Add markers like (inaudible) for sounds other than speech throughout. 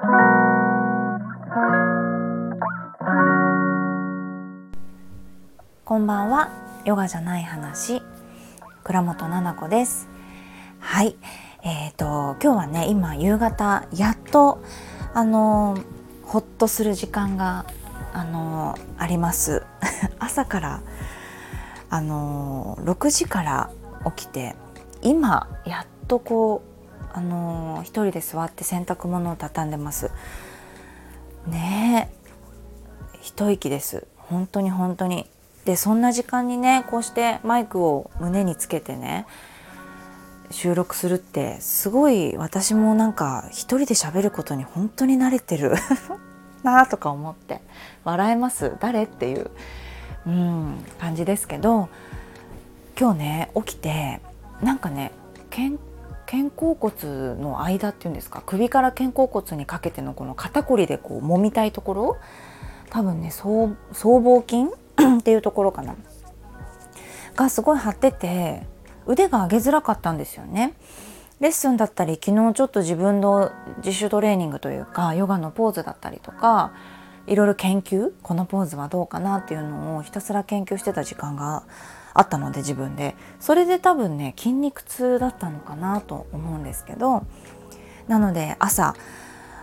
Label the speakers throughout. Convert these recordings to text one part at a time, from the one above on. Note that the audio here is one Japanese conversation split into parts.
Speaker 1: こんばんは。ヨガじゃない話。倉本々子です。はい。えーと今日はね今夕方やっとあのほっとする時間があのあります。(laughs) 朝からあの6時から起きて今やっとこうあの一人で座って洗濯物を畳んでます。ねえ。一息です。本当に本当に。でそんな時間にねこうしてマイクを胸につけてね収録するってすごい私もなんか一人で喋ることに本当に慣れてる。(laughs) なとか思って。笑えます。誰っていう、うん、感じですけど今日ね起きてなんかね肩甲骨の間っていうんですか首から肩甲骨にかけてのこの肩こりでこう揉みたいところ多分ね僧帽筋 (coughs) っていうところかながすごい張ってて腕が上げづらかったんですよね。レッスンだったり昨日ちょっと自分の自主トレーニングというかヨガのポーズだったりとかいろいろ研究このポーズはどうかなっていうのをひたすら研究してた時間があったので自分で。それで多分ね筋肉痛だったのかなと思うんですけどなので朝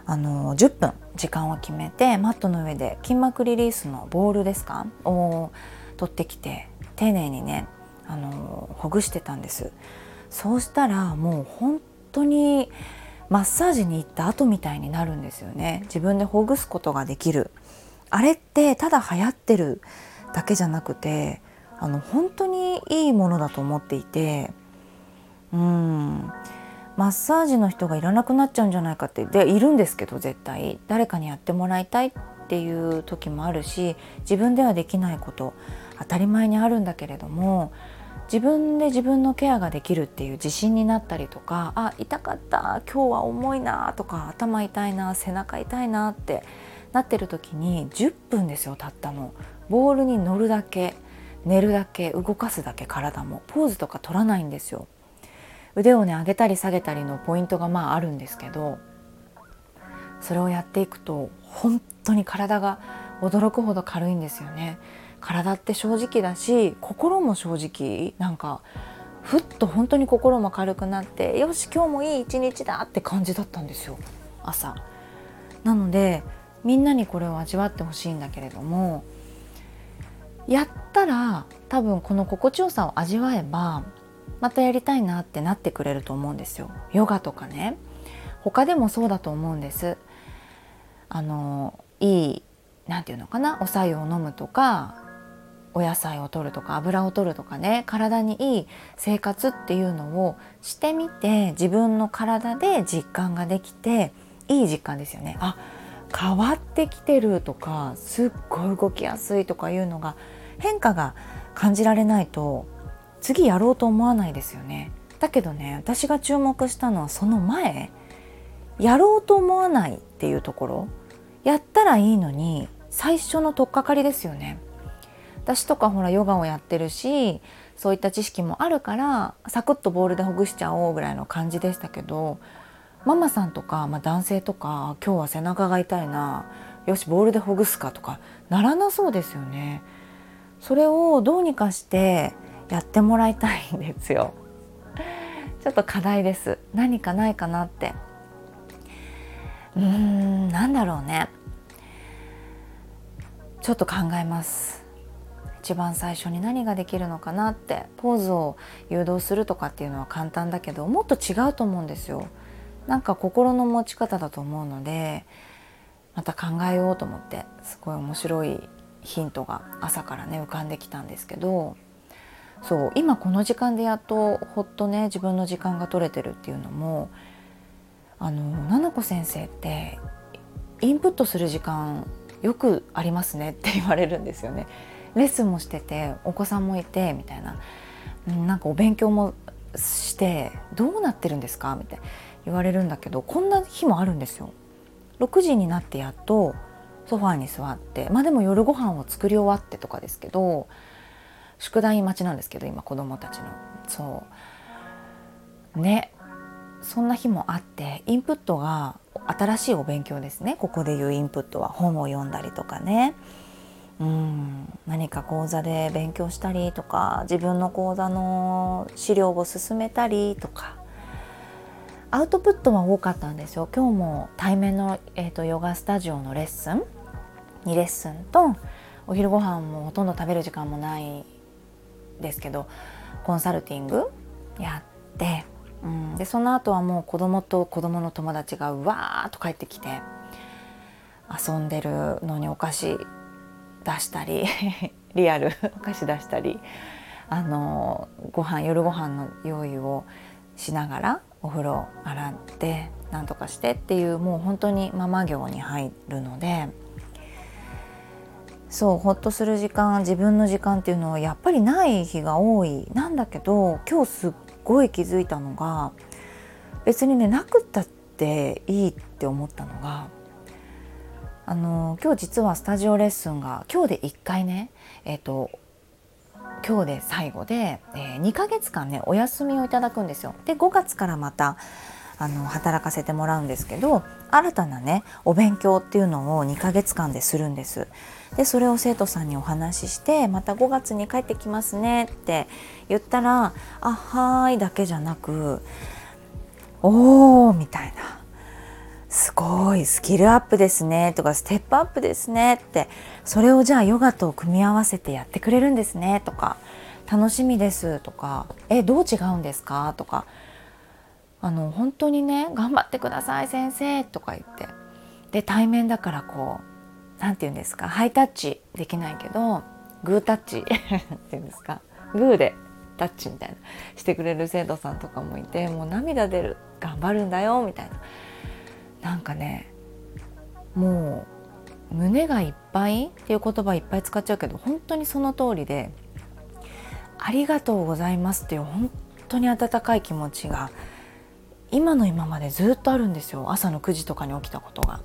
Speaker 1: あの10分時間を決めてマットの上で筋膜リリースのボールですかを取ってきて丁寧にねあのほぐしてたんです。そうしたらもう本当にマッサージに行った後みたいになるんですよね。自分でほぐすことができる。あれってただ流行ってるだけじゃなくてあの本当にいいものだと思っていてうん。マッサージの人がいらなくなっちゃうんじゃないかって。でいるんですけど絶対。誰かにやってもらいたいっていう時もあるし自分ではできないこと当たり前にあるんだけれども自分で自分のケアができるっていう自信になったりとかあ痛かった今日は重いなとか頭痛いな背中痛いなってなってる時に10分ですよたったの。ボールに乗るだけ寝るだけ動かすだけ体も。ポーズとか取らないんですよ。腕をね上げたり下げたりのポイントがまああるんですけどそれをやっていくと本当に体が驚くほど軽いんですよね。体って正直だし心も正直なんかふっと本当に心も軽くなってよし今日もいい一日だって感じだったんですよ。朝。なのでみんなにこれを味わってほしいんだけれどもやったら多分この心地よさを味わえばまたやりたいなってなってくれると思うんですよ。ヨガとかね。他でもそうだと思うんです。あのいい何て言うのかな？お白湯を飲むとかお野菜を摂るとか油を取るとかね体にいい生活っていうのをしてみて自分の体で実感ができていい実感ですよね。あ変わってきてるとかすっごい動きやすいとかいうのが変化が感じられないと次やろうと思わないですよね。だけどね私が注目したのはその前やろうと思わないっていうところ。やったらいいのに最初の取っかかりですよね。私とかほらヨガをやってるしそういった知識もあるからサクッとボールでほぐしちゃおうぐらいの感じでしたけどママさんとか、まあ、男性とか今日は背中が痛いなよしボールでほぐすかとかならなそうですよね。それをどうにかしてやってもらいたいんですよ。ちょっと課題です。何かないかなって。うーん、なんだろうね。ちょっと考えます。一番最初に何ができるのかなってポーズを誘導するとかっていうのは簡単だけどもっと違うと思うんですよ。なんか心の持ち方だと思うのでまた考えようと思ってすごい面白いヒントが朝からね浮かんできたんですけどそう今この時間でやっとほっとね自分の時間が取れてるっていうのもあの奈々子先生ってインプットする時間よくありますねって言われるんですよね。レッスンもしててお子さんもいてみたいな。なんかお勉強もしてどうなってるんですか？みたいな。言われるんだけどこんな日もあるんですよ。6時になってやっとソファーに座ってまあでも夜ご飯を作り終わってとかですけど宿題待ちなんですけど今子供たちの。そう。ね。そんな日もあってインプットが新しいお勉強ですね。ここでいうインプットは本を読んだりとかね。うん。何か講座で勉強したりとか自分の講座の資料を進めたりとか。アウトプットは多かったんですよ。今日も対面の、えーと、ヨガスタジオのレッスン。2レッスンとお昼ご飯もほとんど食べる時間もないですけどコンサルティングやって、うん、でその後はもう子供と子供の友達がうわーっと帰ってきて遊んでるのにお菓子出したり (laughs) リアルお菓子出したりあのご飯夜ご飯の用意をしながらお風呂洗って何とかしてっていうもう本当にママ業に入るのでそうほっとする時間自分の時間っていうのはやっぱりない日が多い。なんだけど今日すっごい気づいたのが別にねなくったっていいって思ったのがあの今日実はスタジオレッスンが今日で1回ねえっ、ー、と今日で最後で、えー、2ヶ月間ねお休みをいただくんですよ。で5月からまたあの働かせてもらうんですけど新たなねお勉強っていうのを2ヶ月間でするんです。でそれを生徒さんにお話ししてまた5月に帰ってきますねって言ったら「あはーい」だけじゃなく「おー」みたいなすごいスキルアップですねとかステップアップですねってそれをじゃあヨガと組み合わせてやってくれるんですねとか楽しみですとかえどう違うんですかとかあの本当にね頑張ってください先生とか言って。で対面だからこう何て言うんですかハイタッチできないけどグータッチ (laughs) っていうんですかグーでタッチみたいなしてくれる生徒さんとかもいてもう涙出る頑張るんだよみたいな。なんかねもう胸がいっぱいっていう言葉いっぱい使っちゃうけど本当にその通りでありがとうございますっていう本当に温かい気持ちが今の今までずっとあるんですよ朝の9時とかに起きたことが。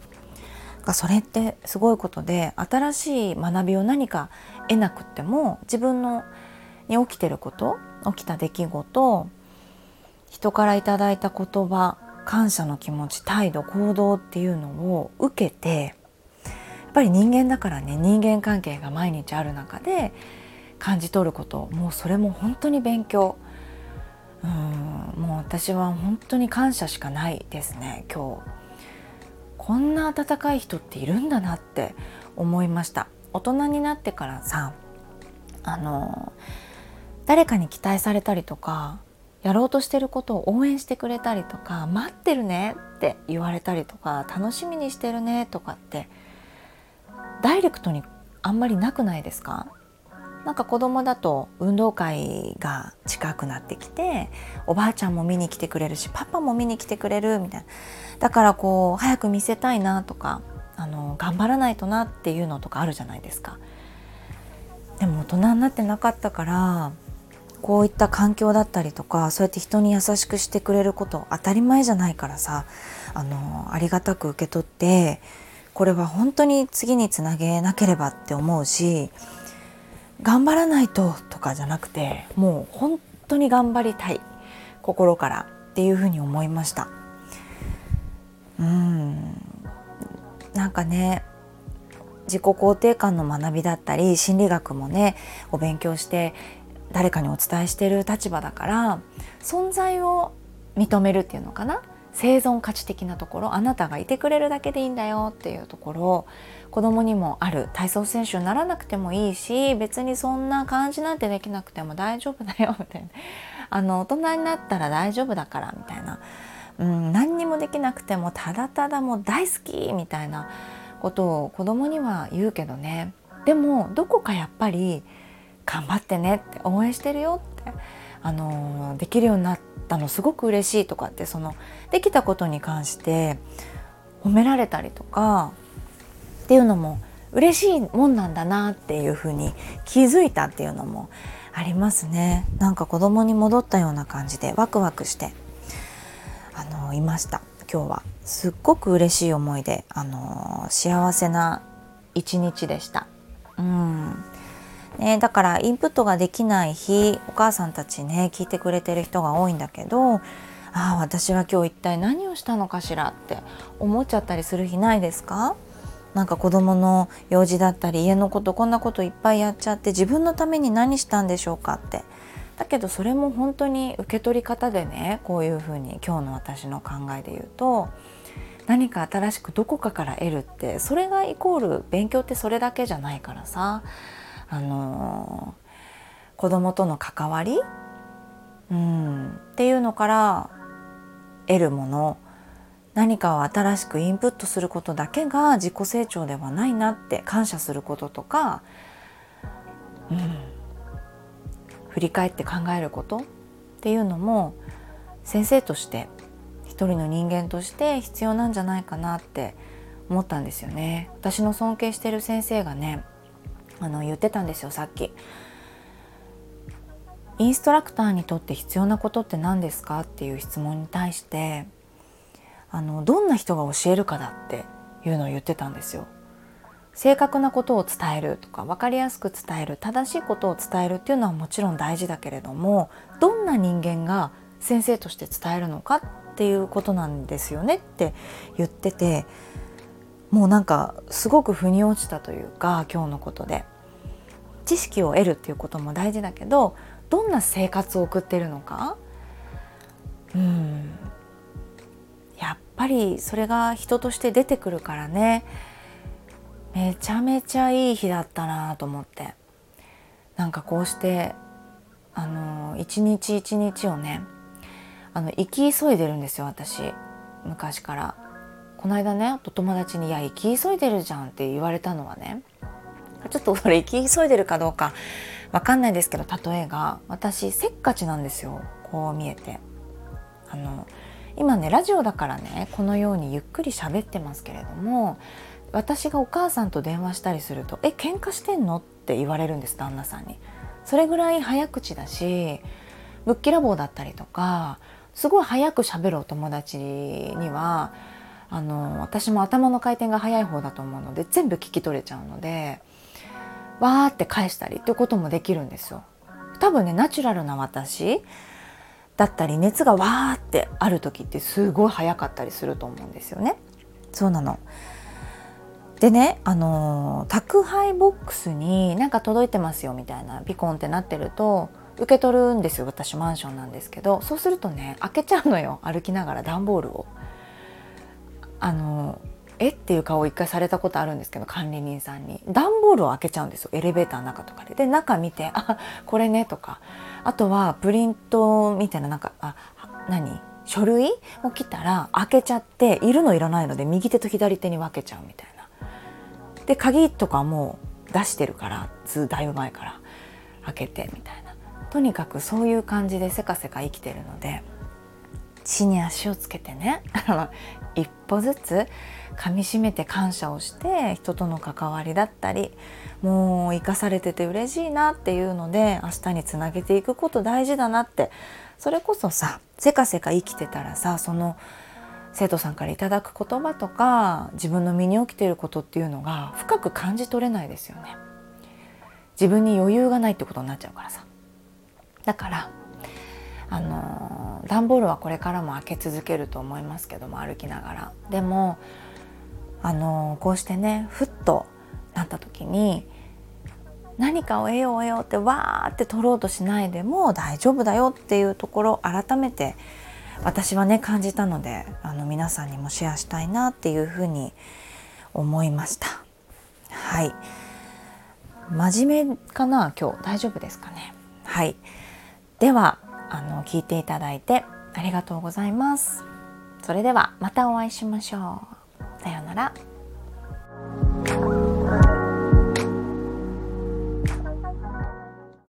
Speaker 1: それってすごいことで新しい学びを何か得なくっても自分のに起きてること起きた出来事人からいただいた言葉感謝の気持ち態度行動っていうのを受けてやっぱり人間だからね人間関係が毎日ある中で感じ取ることもうそれも本当に勉強。うんもう私は本当に感謝しかないですね今日。こんな温かい人っているんだなって思いました。大人になってからさあの誰かに期待されたりとかやろうとしてることを応援してくれたりとか待ってるねって言われたりとか楽しみにしてるねとかってダイレクトにあんまりなくないですか？なんか子供だと運動会が近くなってきておばあちゃんも見に来てくれるしパパも見に来てくれるみたいな。だからこう早く見せたいなとかあの頑張らないとなっていうのとかあるじゃないですか。でも大人になってなかったからこういった環境だったりとかそうやって人に優しくしてくれること当たり前じゃないからさあのありがたく受け取ってこれは本当に次につなげなければって思うし頑張らないととかじゃなくてもう本当に頑張りたい心からっていうふうに思いました。うん。なんかね自己肯定感の学びだったり心理学もねお勉強して誰かにお伝えしている立場だから存在を認めるっていうのかな？生存価値的なところあなたがいてくれるだけでいいんだよっていうところ子供にもある。体操選手にならなくてもいいし別にそんな感じなんてできなくても大丈夫だよみたいな。あの大人になったら大丈夫だからみたいな、うん、何にもできなくてもただただもう大好きみたいなことを子供には言うけどね。でもどこかやっぱり頑張ってねって応援してるよってあのできるようになったのすごく嬉しいとかってそのできたことに関して褒められたりとかっていうのも嬉しいもんなんだなっていうふうに気づいたっていうのもありますね。なんか子供に戻ったような感じでワクワクしてあのいました。今日はすっごく嬉しい思いであの幸せな一日でした。うん。ね、だからインプットができない日お母さんたちね聞いてくれてる人が多いんだけどああ私は今日一体何をしたのかしらって思っちゃったりする日ないですか？なんか子供の用事だったり家のことこんなこといっぱいやっちゃって自分のために何したんでしょうかって。だけどそれも本当に受け取り方でねこういうふうに今日の私の考えで言うと何か新しくどこかから得るってそれがイコール勉強ってそれだけじゃないからさ。あのー、子供との関わり、うん、っていうのから得るもの何かを新しくインプットすることだけが自己成長ではないなって感謝することとか、うん、振り返って考えることっていうのも先生として一人の人間として必要なんじゃないかなって思ったんですよね。私の尊敬してる先生がねあの言ってたんですよさっき。インストラクターにとって必要なことって何ですかっていう質問に対してあのどんな人が教えるかだっていうのを言ってたんですよ。正確なことを伝えるとか分かりやすく伝える正しいことを伝えるっていうのはもちろん大事だけれどもどんな人間が先生として伝えるのかっていうことなんですよねって言っててもうなんかすごく腑に落ちたというか今日のことで。知識を得るっていうことも大事だけどどんな生活を送ってるのか。うん。やっぱりそれが人として出てくるからね。めちゃめちゃいい日だったなと思って。なんかこうしてあの一日一日をねあの生き急いでるんですよ私。昔から。この間ねお友達に「いや生き急いでるじゃん」って言われたのはねちょっとそれ生き急いでるかどうかわかんないですけど例えが私せっかちなんですよこう見えてあの今ねラジオだからねこのようにゆっくり喋ってますけれども私がお母さんと電話したりすると「え喧嘩してんの?」って言われるんです旦那さんに。それぐらい早口だしぶっきらぼうだったりとかすごい早く喋るお友達にはあの私も頭の回転が速い方だと思うので全部聞き取れちゃうのでわーって返したりってこともできるんですよ。多分ねナチュラルな私だったり熱がわーってある時ってすごい早かったりすると思うんですよね。そうなのでね、あの宅配ボックスになんか届いてますよみたいなピコンってなってると受け取るんですよ私マンションなんですけどそうするとね開けちゃうのよ歩きながら段ボールを。あのえっていう顔を一回されたことあるんですけど管理人さんに。段ボールを開けちゃうんですよ。エレベーターの中とかで。で中見て「あこれね」とか。あとはプリントみたいななんかあ何？書類を来たら開けちゃっているのいらないので右手と左手に分けちゃうみたいな。で鍵とかも出してるからずだいぶ前から。開けてみたいな。とにかくそういう感じでせかせか生きてるので地に足をつけてね。(laughs) 一歩ずつ噛みしめて感謝をして人との関わりだったりもう生かされてて嬉しいなっていうので明日につなげていくこと大事だなってそれこそさせかせか生きてたらさその生徒さんからいただく言葉とか自分の身に起きていることっていうのが深く感じ取れないですよね。自分に余裕がないってことになっちゃうからさ。だからあの段ボールはこれからも開け続けると思いますけども歩きながら。でもあのこうしてねふっとなった時に何かを得よう得ようってわーって取ろうとしないでも大丈夫だよっていうところを改めて私はね感じたのであの皆さんにもシェアしたいなっていうふうに思いました。はい。真面目かな今日。大丈夫ですかね。はい。ではあの聞いていただいてありがとうございます。それではまたお会いしましょう。さようなら。